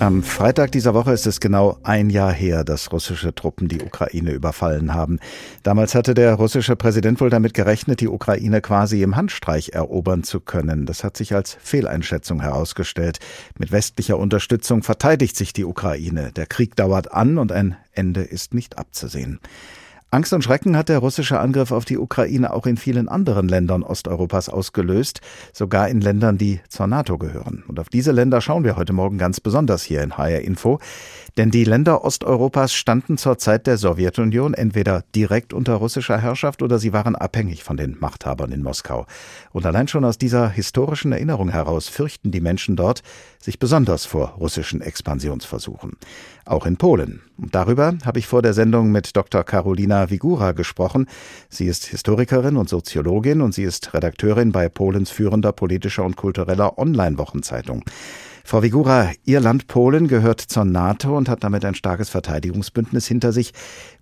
Am Freitag dieser Woche ist es genau ein Jahr her, dass russische Truppen die Ukraine überfallen haben. Damals hatte der russische Präsident wohl damit gerechnet, die Ukraine quasi im Handstreich erobern zu können. Das hat sich als Fehleinschätzung herausgestellt. Mit westlicher Unterstützung verteidigt sich die Ukraine. Der Krieg dauert an und ein Ende ist nicht abzusehen. Angst und Schrecken hat der russische Angriff auf die Ukraine auch in vielen anderen Ländern Osteuropas ausgelöst, sogar in Ländern, die zur NATO gehören. Und auf diese Länder schauen wir heute Morgen ganz besonders hier in HR Info. Denn die Länder Osteuropas standen zur Zeit der Sowjetunion entweder direkt unter russischer Herrschaft oder sie waren abhängig von den Machthabern in Moskau. Und allein schon aus dieser historischen Erinnerung heraus fürchten die Menschen dort sich besonders vor russischen Expansionsversuchen. Auch in Polen. Und darüber habe ich vor der Sendung mit Dr. Karolina Wigura gesprochen. Sie ist Historikerin und Soziologin und sie ist Redakteurin bei Polens führender politischer und kultureller Online-Wochenzeitung. Frau Wigura, Ihr Land Polen gehört zur NATO und hat damit ein starkes Verteidigungsbündnis hinter sich.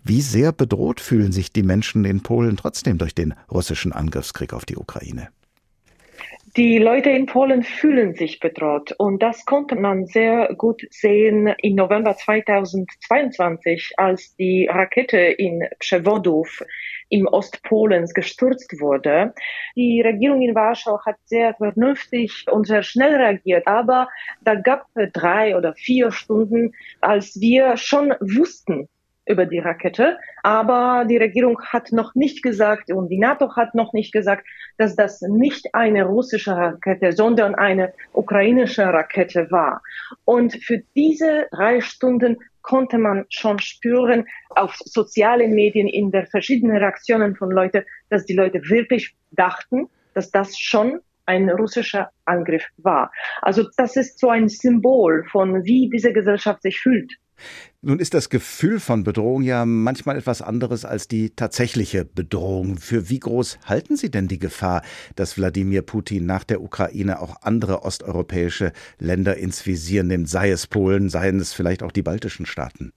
Wie sehr bedroht fühlen sich die Menschen in Polen trotzdem durch den russischen Angriffskrieg auf die Ukraine? Die Leute in Polen fühlen sich bedroht und das konnte man sehr gut sehen im November 2022, als die Rakete in Przewodów im Ostpolens gestürzt wurde. Die Regierung in Warschau hat sehr vernünftig und sehr schnell reagiert, aber da gab es drei oder vier Stunden, als wir schon wussten, über die Rakete. Aber die Regierung hat noch nicht gesagt und die NATO hat noch nicht gesagt, dass das nicht eine russische Rakete, sondern eine ukrainische Rakete war. Und für diese drei Stunden konnte man schon spüren auf sozialen Medien in der verschiedenen Reaktionen von Leuten, dass die Leute wirklich dachten, dass das schon ein russischer Angriff war. Also das ist so ein Symbol von wie diese Gesellschaft sich fühlt. Nun ist das Gefühl von Bedrohung ja manchmal etwas anderes als die tatsächliche Bedrohung. Für wie groß halten Sie denn die Gefahr, dass Wladimir Putin nach der Ukraine auch andere osteuropäische Länder ins Visier nimmt, sei es Polen, seien es vielleicht auch die baltischen Staaten?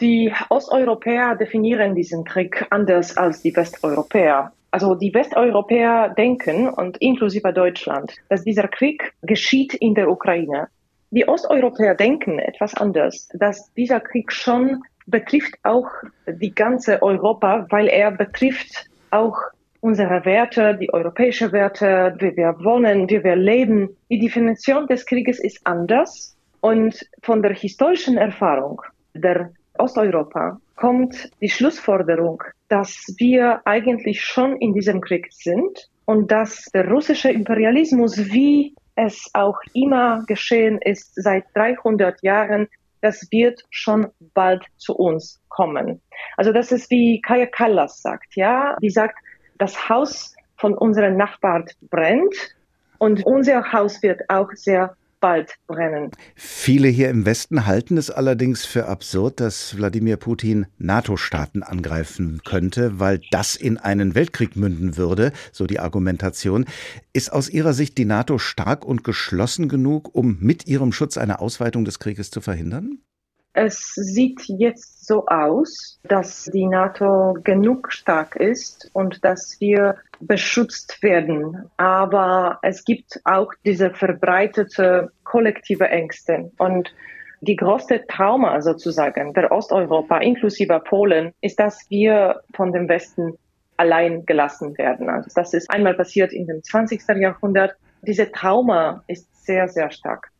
Die Osteuropäer definieren diesen Krieg anders als die Westeuropäer. Also die Westeuropäer denken, und inklusive Deutschland, dass dieser Krieg geschieht in der Ukraine. Die Osteuropäer denken etwas anders, dass dieser Krieg schon betrifft auch die ganze Europa, weil er betrifft auch unsere Werte, die europäische Werte, wie wir wohnen, wie wir leben. Die Definition des Krieges ist anders und von der historischen Erfahrung der Osteuropa kommt die Schlussforderung, dass wir eigentlich schon in diesem Krieg sind und dass der russische Imperialismus wie es auch immer geschehen ist seit 300 Jahren, das wird schon bald zu uns kommen. Also das ist wie Kaya Kallas sagt, ja, die sagt, das Haus von unseren Nachbarn brennt und unser Haus wird auch sehr bald brennen. Viele hier im Westen halten es allerdings für absurd, dass Wladimir Putin NATO-Staaten angreifen könnte, weil das in einen Weltkrieg münden würde, so die Argumentation. Ist aus Ihrer Sicht die NATO stark und geschlossen genug, um mit ihrem Schutz eine Ausweitung des Krieges zu verhindern? Es sieht jetzt so aus, dass die NATO genug stark ist und dass wir beschützt werden. Aber es gibt auch diese verbreitete kollektive Ängste. Und die größte Trauma sozusagen der Osteuropa inklusive Polen ist, dass wir von dem Westen allein gelassen werden. Also das ist einmal passiert in dem 20. Jahrhundert. Diese Trauma ist sehr, sehr stark.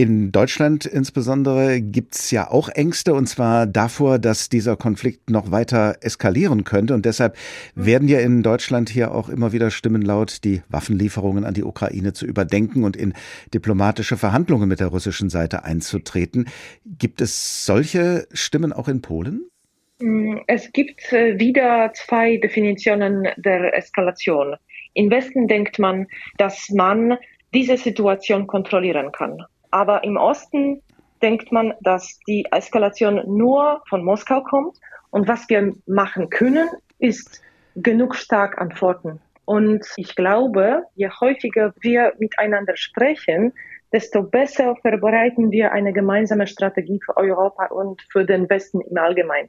In Deutschland insbesondere gibt es ja auch Ängste, und zwar davor, dass dieser Konflikt noch weiter eskalieren könnte. Und deshalb werden ja in Deutschland hier auch immer wieder Stimmen laut, die Waffenlieferungen an die Ukraine zu überdenken und in diplomatische Verhandlungen mit der russischen Seite einzutreten. Gibt es solche Stimmen auch in Polen? Mm, es gibt äh, wieder zwei Definitionen der Eskalation. Im Westen denkt man, dass man diese Situation kontrollieren kann. Aber im Osten denkt man, dass die Eskalation nur von Moskau kommt. Und was wir machen können, ist genug stark antworten. Und ich glaube, je häufiger wir miteinander sprechen, desto besser vorbereiten wir eine gemeinsame Strategie für Europa und für den Westen im Allgemeinen.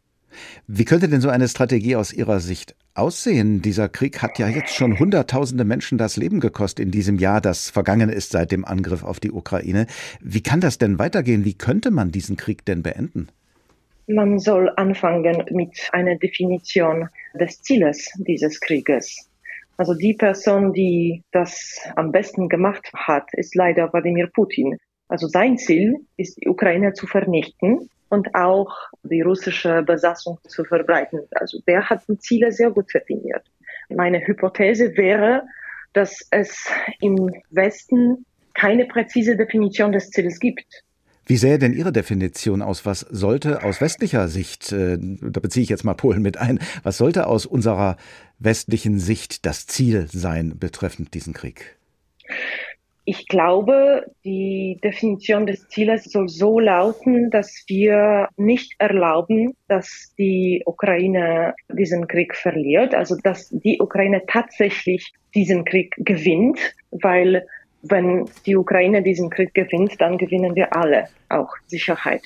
Wie könnte denn so eine Strategie aus Ihrer Sicht aussehen? Dieser Krieg hat ja jetzt schon Hunderttausende Menschen das Leben gekostet in diesem Jahr, das vergangen ist seit dem Angriff auf die Ukraine. Wie kann das denn weitergehen? Wie könnte man diesen Krieg denn beenden? Man soll anfangen mit einer Definition des Zieles dieses Krieges. Also die Person, die das am besten gemacht hat, ist leider Wladimir Putin. Also sein Ziel ist, die Ukraine zu vernichten und auch die russische Besatzung zu verbreiten. Also der hat die Ziele sehr gut definiert. Meine Hypothese wäre, dass es im Westen keine präzise Definition des Ziels gibt. Wie sähe denn Ihre Definition aus? Was sollte aus westlicher Sicht, äh, da beziehe ich jetzt mal Polen mit ein, was sollte aus unserer westlichen Sicht das Ziel sein betreffend diesen Krieg? Ich glaube, die Definition des Zieles soll so lauten, dass wir nicht erlauben, dass die Ukraine diesen Krieg verliert, also dass die Ukraine tatsächlich diesen Krieg gewinnt, weil wenn die Ukraine diesen Krieg gewinnt, dann gewinnen wir alle auch Sicherheit.